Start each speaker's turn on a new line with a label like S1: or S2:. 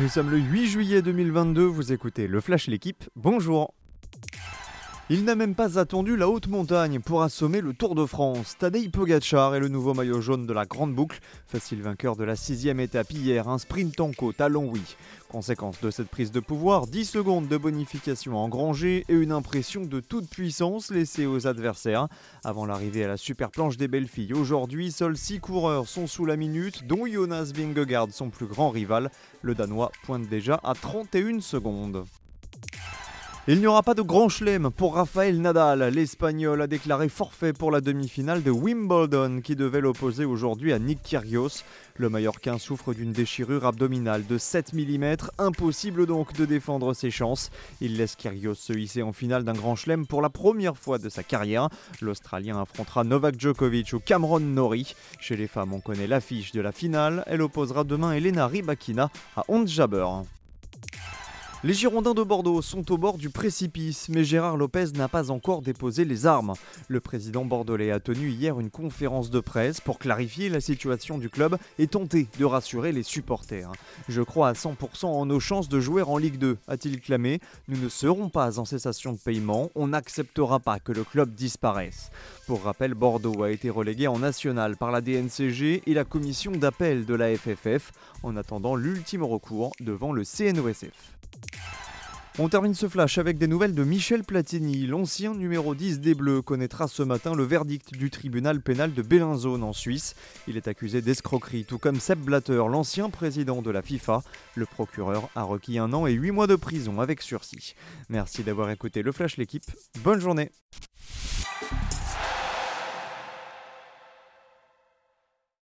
S1: Nous sommes le 8 juillet 2022, vous écoutez le Flash L'équipe, bonjour il n'a même pas attendu la haute montagne pour assommer le Tour de France. Tadej Pogacar est le nouveau maillot jaune de la Grande Boucle, facile vainqueur de la sixième étape hier, un sprint en côte à Longwy. Conséquence de cette prise de pouvoir, 10 secondes de bonification engrangées et une impression de toute puissance laissée aux adversaires. Avant l'arrivée à la super planche des belles filles, aujourd'hui, seuls 6 coureurs sont sous la minute, dont Jonas Vingegaard, son plus grand rival. Le Danois pointe déjà à 31 secondes. Il n'y aura pas de grand chelem pour Rafael Nadal. L'Espagnol a déclaré forfait pour la demi-finale de Wimbledon qui devait l'opposer aujourd'hui à Nick Kyrgios. Le Mallorquin souffre d'une déchirure abdominale de 7 mm, impossible donc de défendre ses chances. Il laisse Kyrgios se hisser en finale d'un grand chelem pour la première fois de sa carrière. L'Australien affrontera Novak Djokovic ou Cameron Norrie. Chez les femmes, on connaît l'affiche de la finale. Elle opposera demain Elena Rybakina à Ons Jabeur. Les Girondins de Bordeaux sont au bord du précipice, mais Gérard Lopez n'a pas encore déposé les armes. Le président bordelais a tenu hier une conférence de presse pour clarifier la situation du club et tenter de rassurer les supporters. Je crois à 100% en nos chances de jouer en Ligue 2, a-t-il clamé. Nous ne serons pas en cessation de paiement, on n'acceptera pas que le club disparaisse. Pour rappel, Bordeaux a été relégué en national par la DNCG et la commission d'appel de la FFF en attendant l'ultime recours devant le CNOSF. On termine ce flash avec des nouvelles de Michel Platini. L'ancien numéro 10 des Bleus connaîtra ce matin le verdict du tribunal pénal de Bellinzone en Suisse. Il est accusé d'escroquerie, tout comme Seb Blatter, l'ancien président de la FIFA. Le procureur a requis un an et huit mois de prison avec sursis. Merci d'avoir écouté le flash l'équipe. Bonne journée.